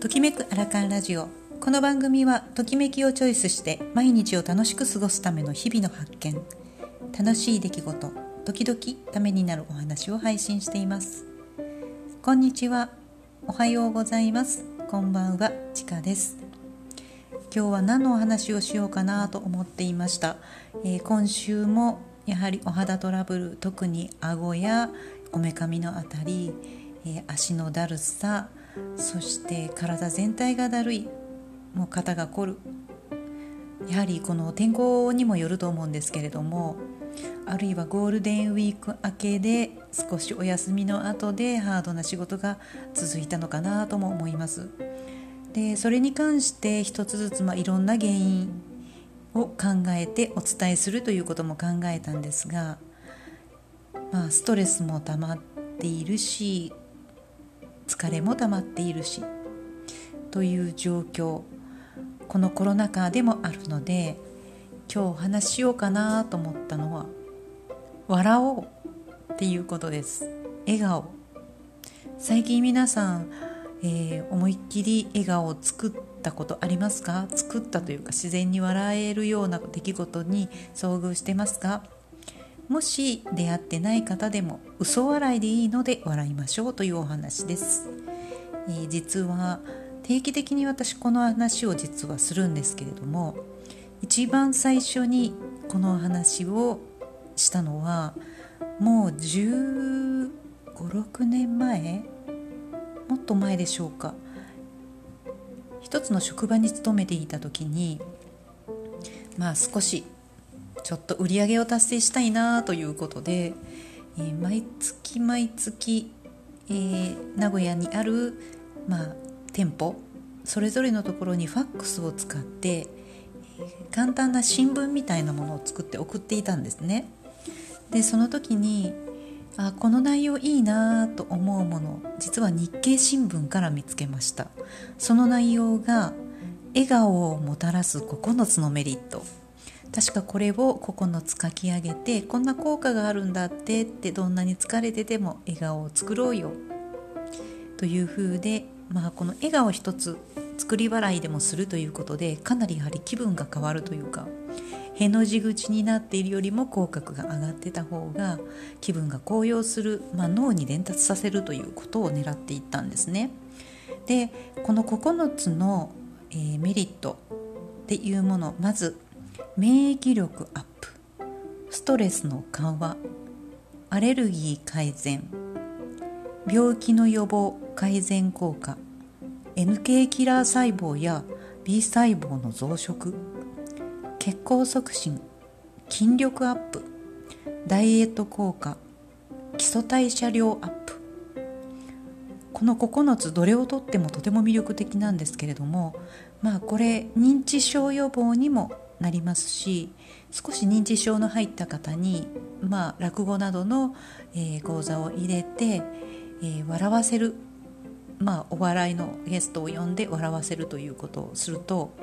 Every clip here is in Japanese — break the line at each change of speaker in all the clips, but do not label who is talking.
ときめくアラカンラジオ。この番組はときめきをチョイスして毎日を楽しく過ごすための日々の発見。楽しい出来事時々ためになるお話を配信しています。こんにちは。おはようございます。こんばんは。ちかです。今日は何のお話をしようかなと思っていました、えー、今週もやはりお肌トラブル特に顎やこめかみのあたり、えー、足のだるさそして体全体がだるいもう肩が凝る。やはりこの天候にもよると思うんですけれどもあるいはゴールデンウィーク明けで少しお休みの後でハードな仕事が続いたのかなとも思います。でそれに関して一つずつ、まあ、いろんな原因を考えてお伝えするということも考えたんですが、まあ、ストレスも溜まっているし疲れも溜まっているしという状況このコロナ禍でもあるので今日お話ししようかなと思ったのは笑おうっていうことです。笑顔。最近皆さん、えー、思いっきり笑顔を作ってたことありますか？作ったというか自然に笑えるような出来事に遭遇してますか？もし出会ってない方でも嘘笑いでいいので笑いましょうというお話です、えー、実は定期的に私この話を実はするんですけれども一番最初にこの話をしたのはもう1516年前？もっと前でしょうか。一つの職場に勤めていた時にまあ少しちょっと売り上げを達成したいなということで、えー、毎月毎月、えー、名古屋にある、まあ、店舗それぞれのところにファックスを使って、えー、簡単な新聞みたいなものを作って送っていたんですね。でその時にあこの内容いいなと思うもの実は日経新聞から見つけました。その内容が笑顔をもたらす9つのメリット。確かこれを9つ書き上げてこんな効果があるんだってってどんなに疲れてても笑顔を作ろうよ。というふうで、まあ、この笑顔一つ作り笑いでもするということでかなりやはり気分が変わるというかへの字口になっているよりも口角が上がってた方が気分が高揚する、まあ、脳に伝達させるということを狙っていったんですね。でこの9つの、えー、メリットっていうものまず免疫力アップストレスの緩和アレルギー改善病気の予防改善効果 NK キラー細胞や B 細胞の増殖血行促進筋力アップダイエット効果基礎代謝量アップ。この9つどれをとってもとても魅力的なんですけれどもまあこれ認知症予防にもなりますし少し認知症の入った方に、まあ、落語などの、えー、講座を入れて、えー、笑わせる、まあ、お笑いのゲストを呼んで笑わせるということをすると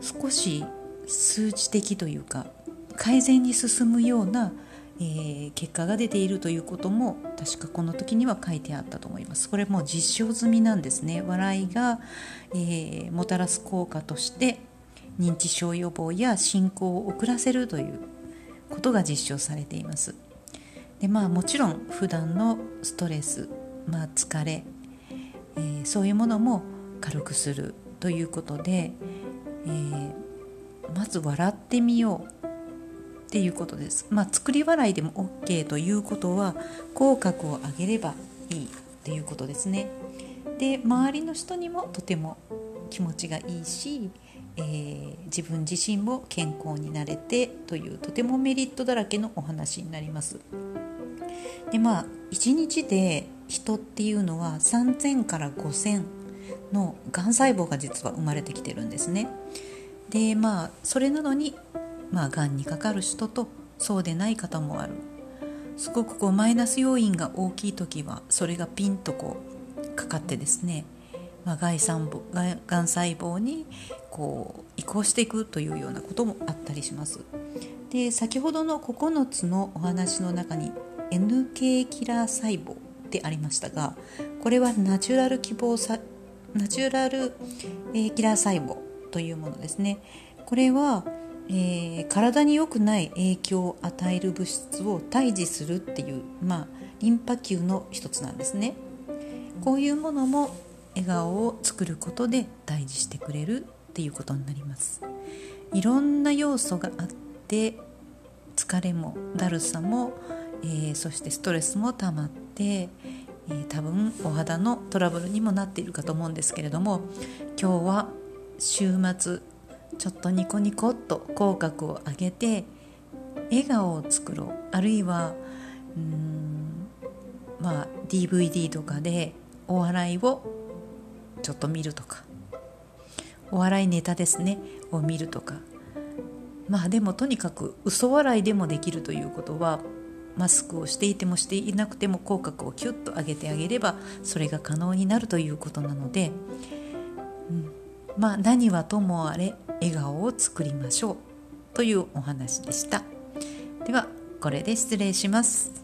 少し数値的というか改善に進むような、えー、結果が出ているということも確かこの時には書いてあったと思いますこれも実証済みなんですね笑いが、えー、もたらす効果として認知症予防や進行を遅らせるということが実証されています。でまあもちろん普段のストレス、まあ、疲れ、えー、そういうものも軽くするということで、えー、まず笑ってみようっていうことです。まあ、作り笑いでも OK ということは口角を上げればいいということですね。で周りの人にもとても気持ちがいいし、えー、自分自身も健康になれてというとてもメリットだらけのお話になります。でまあ1日で人っていうのは3000から5000のがん細胞が実は生まれてきてるんですね。でまあそれなのに、まあ、がんにかかる人とそうでない方もある。すごくこうマイナス要因が大きい時はそれがピンとこうかかってですねまあ、がん細胞にこう移行していくというようなこともあったりします。で先ほどの9つのお話の中に、NK キラー細胞でありましたがこれはナチュラル希望さナチュラル、えー、キラー細胞というものですね。これは、えー、体に良くない影響を与える物質を退治するっていう、まあ、リンパ球の一つなんですね。こういうものも笑顔を作ることで退治してくれるっていうことになります。いろんな要素があって疲れもだるさも、えー、そしてストレスも溜まって、えー、多分お肌のトラブルにもなっているかと思うんですけれども今日は週末ちょっとニコニコっと口角を上げて笑顔を作ろう。あるいはうーんまあ DVD とかでお笑いをちょっと見るとか。お笑いネタですね。を見るとか。まあでもとにかく嘘笑いでもできるということはマスクをしていてもしていなくても口角をキュッと上げてあげればそれが可能になるということなので、うん、まあ何はともあれ笑顔を作りましょうというお話でした。ではこれで失礼します。